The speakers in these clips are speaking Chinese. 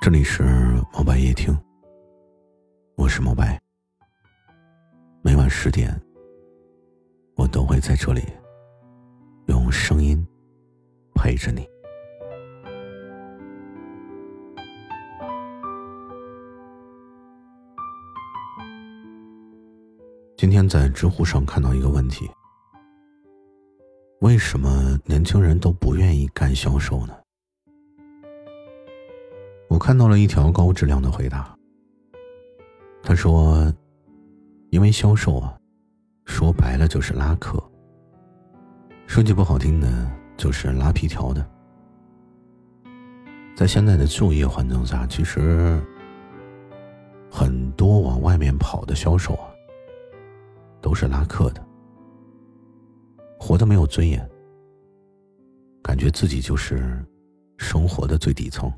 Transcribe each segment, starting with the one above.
这里是毛白夜听，我是毛白。每晚十点，我都会在这里用声音陪着你。今天在知乎上看到一个问题：为什么年轻人都不愿意干销售呢？我看到了一条高质量的回答。他说：“因为销售啊，说白了就是拉客。说句不好听的，就是拉皮条的。在现在的就业环境下，其实很多往外面跑的销售啊，都是拉客的，活得没有尊严，感觉自己就是生活的最底层。”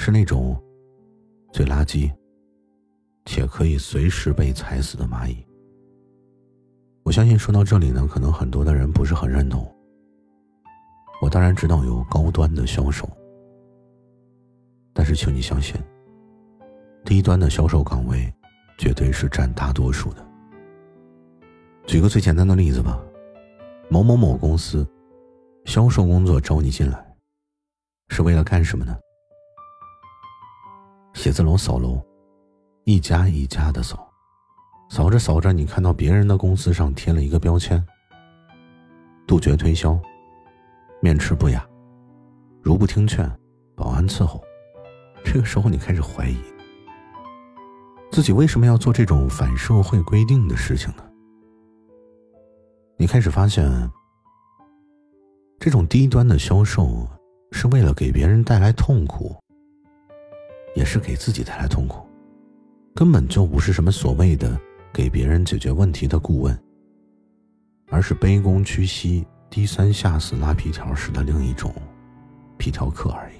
是那种最垃圾且可以随时被踩死的蚂蚁。我相信说到这里呢，可能很多的人不是很认同。我当然知道有高端的销售，但是请你相信，低端的销售岗位绝对是占大多数的。举个最简单的例子吧，某某某公司销售工作招你进来，是为了干什么呢？写字楼扫楼，一家一家的扫，扫着扫着，你看到别人的公司上贴了一个标签：杜绝推销，面吃不雅，如不听劝，保安伺候。这个时候，你开始怀疑自己为什么要做这种反社会规定的事情呢？你开始发现，这种低端的销售是为了给别人带来痛苦。也是给自己带来痛苦，根本就不是什么所谓的给别人解决问题的顾问，而是卑躬屈膝、低三下四拉皮条式的另一种皮条客而已。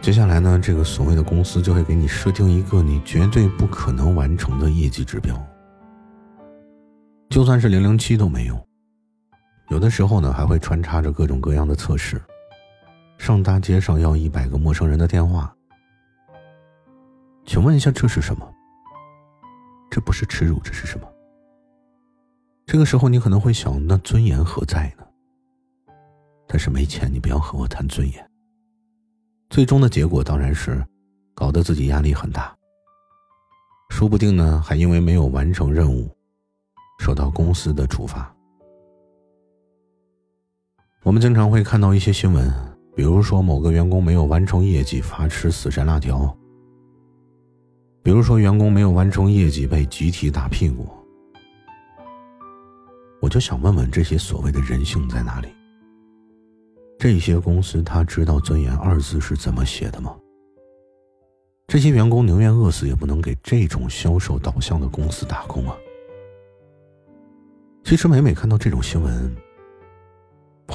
接下来呢，这个所谓的公司就会给你设定一个你绝对不可能完成的业绩指标，就算是零零七都没用，有的时候呢还会穿插着各种各样的测试。上大街上要一百个陌生人的电话，请问一下这是什么？这不是耻辱，这是什么？这个时候你可能会想，那尊严何在呢？但是没钱，你不要和我谈尊严。最终的结果当然是，搞得自己压力很大。说不定呢，还因为没有完成任务，受到公司的处罚。我们经常会看到一些新闻。比如说，某个员工没有完成业绩，罚吃死神辣条；比如说，员工没有完成业绩，被集体打屁股。我就想问问，这些所谓的人性在哪里？这些公司他知道“尊严”二字是怎么写的吗？这些员工宁愿饿死，也不能给这种销售导向的公司打工啊！其实，每每看到这种新闻，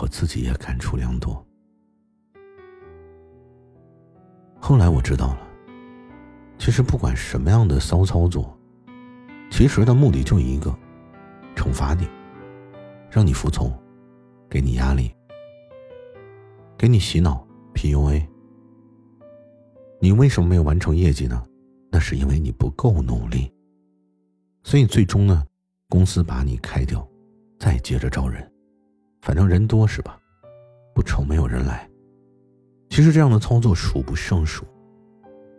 我自己也感触良多。后来我知道了，其实不管什么样的骚操作，其实的目的就一个：惩罚你，让你服从，给你压力，给你洗脑 PUA。你为什么没有完成业绩呢？那是因为你不够努力。所以最终呢，公司把你开掉，再接着招人，反正人多是吧？不愁没有人来。其实这样的操作数不胜数，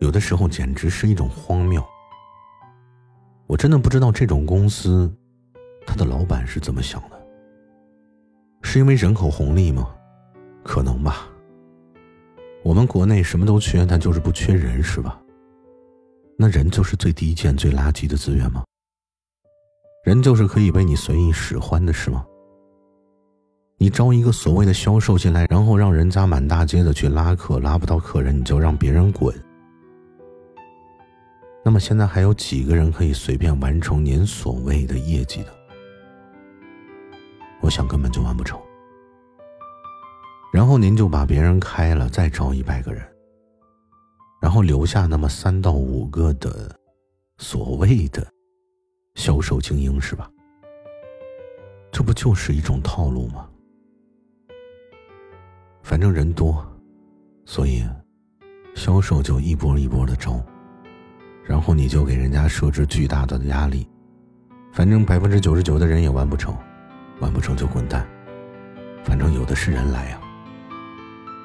有的时候简直是一种荒谬。我真的不知道这种公司，他的老板是怎么想的？是因为人口红利吗？可能吧。我们国内什么都缺，但就是不缺人，是吧？那人就是最低贱、最垃圾的资源吗？人就是可以被你随意使唤的，是吗？你招一个所谓的销售进来，然后让人家满大街的去拉客，拉不到客人你就让别人滚。那么现在还有几个人可以随便完成您所谓的业绩的？我想根本就完不成。然后您就把别人开了，再招一百个人，然后留下那么三到五个的所谓的销售精英，是吧？这不就是一种套路吗？反正人多，所以销售就一波一波的招，然后你就给人家设置巨大的压力，反正百分之九十九的人也完不成，完不成就滚蛋，反正有的是人来呀。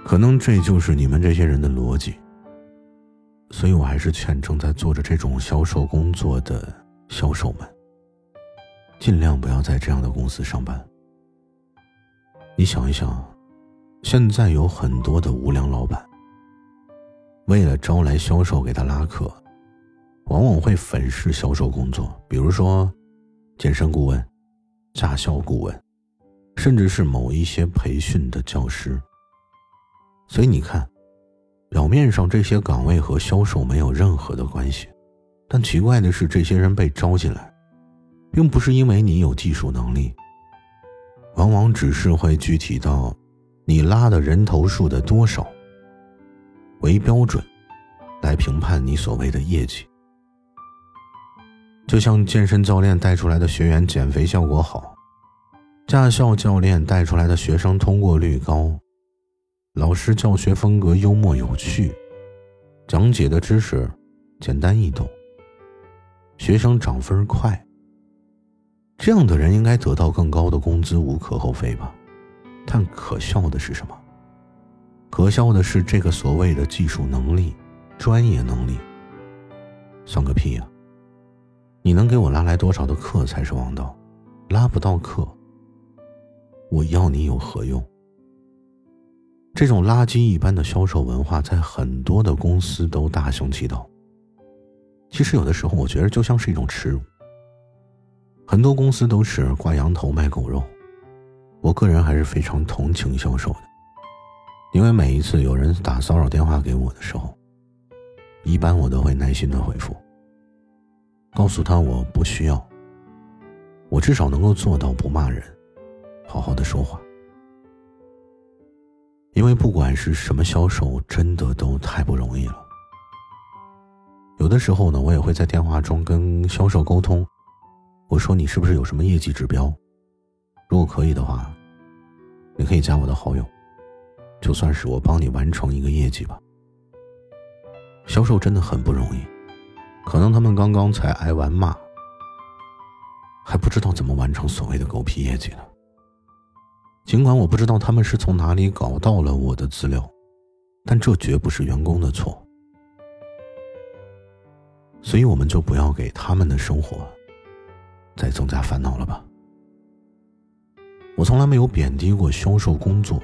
可能这就是你们这些人的逻辑，所以我还是劝正在做着这种销售工作的销售们，尽量不要在这样的公司上班。你想一想，现在有很多的无良老板，为了招来销售给他拉客，往往会粉饰销售工作，比如说健身顾问、驾校顾问，甚至是某一些培训的教师。所以你看，表面上这些岗位和销售没有任何的关系，但奇怪的是，这些人被招进来，并不是因为你有技术能力。往往只是会具体到你拉的人头数的多少为标准，来评判你所谓的业绩。就像健身教练带出来的学员减肥效果好，驾校教练带出来的学生通过率高，老师教学风格幽默有趣，讲解的知识简单易懂，学生涨分快。这样的人应该得到更高的工资，无可厚非吧？但可笑的是什么？可笑的是这个所谓的技术能力、专业能力，算个屁呀！你能给我拉来多少的客才是王道？拉不到客，我要你有何用？这种垃圾一般的销售文化在很多的公司都大行其道。其实有的时候，我觉得就像是一种耻辱。很多公司都是挂羊头卖狗肉，我个人还是非常同情销售的，因为每一次有人打骚扰电话给我的时候，一般我都会耐心的回复，告诉他我不需要，我至少能够做到不骂人，好好的说话，因为不管是什么销售，真的都太不容易了。有的时候呢，我也会在电话中跟销售沟通。我说你是不是有什么业绩指标？如果可以的话，你可以加我的好友，就算是我帮你完成一个业绩吧。销售真的很不容易，可能他们刚刚才挨完骂，还不知道怎么完成所谓的狗屁业绩呢。尽管我不知道他们是从哪里搞到了我的资料，但这绝不是员工的错，所以我们就不要给他们的生活。再增加烦恼了吧？我从来没有贬低过销售工作，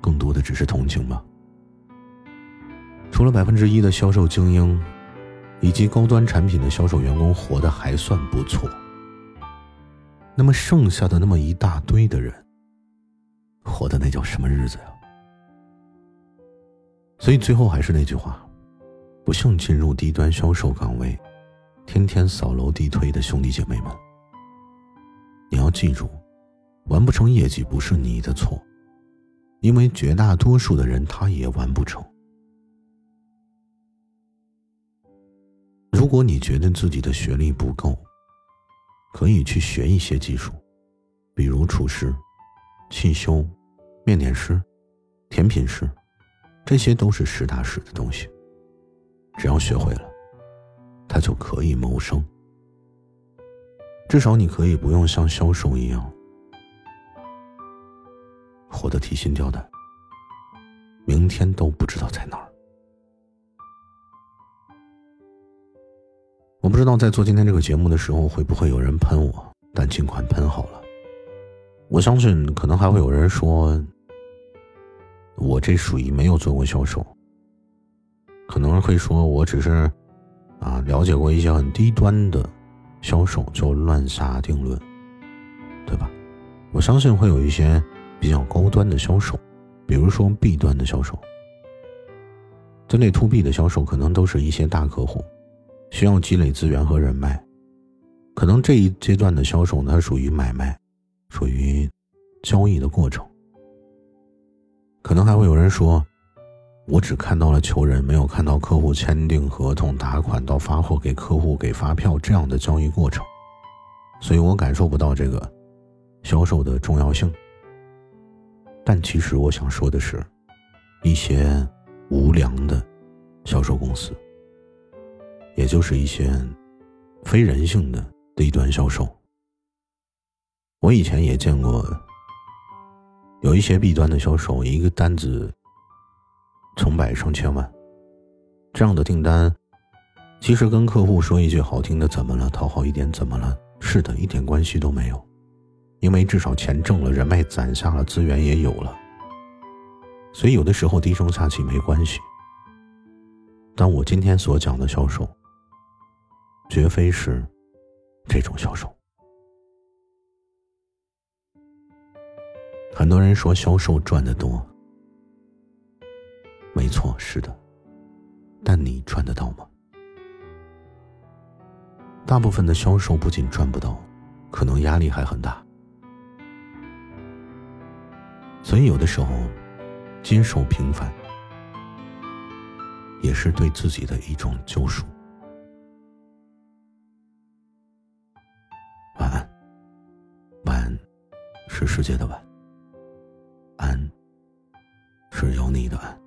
更多的只是同情吧。除了百分之一的销售精英，以及高端产品的销售员工活得还算不错，那么剩下的那么一大堆的人，活的那叫什么日子呀？所以最后还是那句话：不幸进入低端销售岗位。天天扫楼地推的兄弟姐妹们，你要记住，完不成业绩不是你的错，因为绝大多数的人他也完不成。如果你觉得自己的学历不够，可以去学一些技术，比如厨师、汽修、面点师、甜品师，这些都是实打实的东西，只要学会了。他就可以谋生，至少你可以不用像销售一样活得提心吊胆，明天都不知道在哪儿。我不知道在做今天这个节目的时候会不会有人喷我，但尽管喷好了。我相信可能还会有人说，我这属于没有做过销售，可能会说我只是。啊，了解过一些很低端的销售就乱下定论，对吧？我相信会有一些比较高端的销售，比如说 B 端的销售，针对 To B 的销售，可能都是一些大客户，需要积累资源和人脉。可能这一阶段的销售呢，它属于买卖，属于交易的过程。可能还会有人说。我只看到了求人，没有看到客户签订合同、打款到发货给客户、给发票这样的交易过程，所以我感受不到这个销售的重要性。但其实我想说的是，一些无良的销售公司，也就是一些非人性的低端销售。我以前也见过，有一些弊端的销售，一个单子成百上千万，这样的订单，其实跟客户说一句好听的“怎么了”，讨好一点“怎么了”，是的，一点关系都没有。因为至少钱挣了，人脉攒下了，资源也有了，所以有的时候低声下气没关系。但我今天所讲的销售，绝非是这种销售。很多人说销售赚的多，没错，是的，但你赚得到吗？大部分的销售不仅赚不到，可能压力还很大。所以，有的时候，接受平凡，也是对自己的一种救赎。晚安，晚安，是世界的晚，安，是有你的安。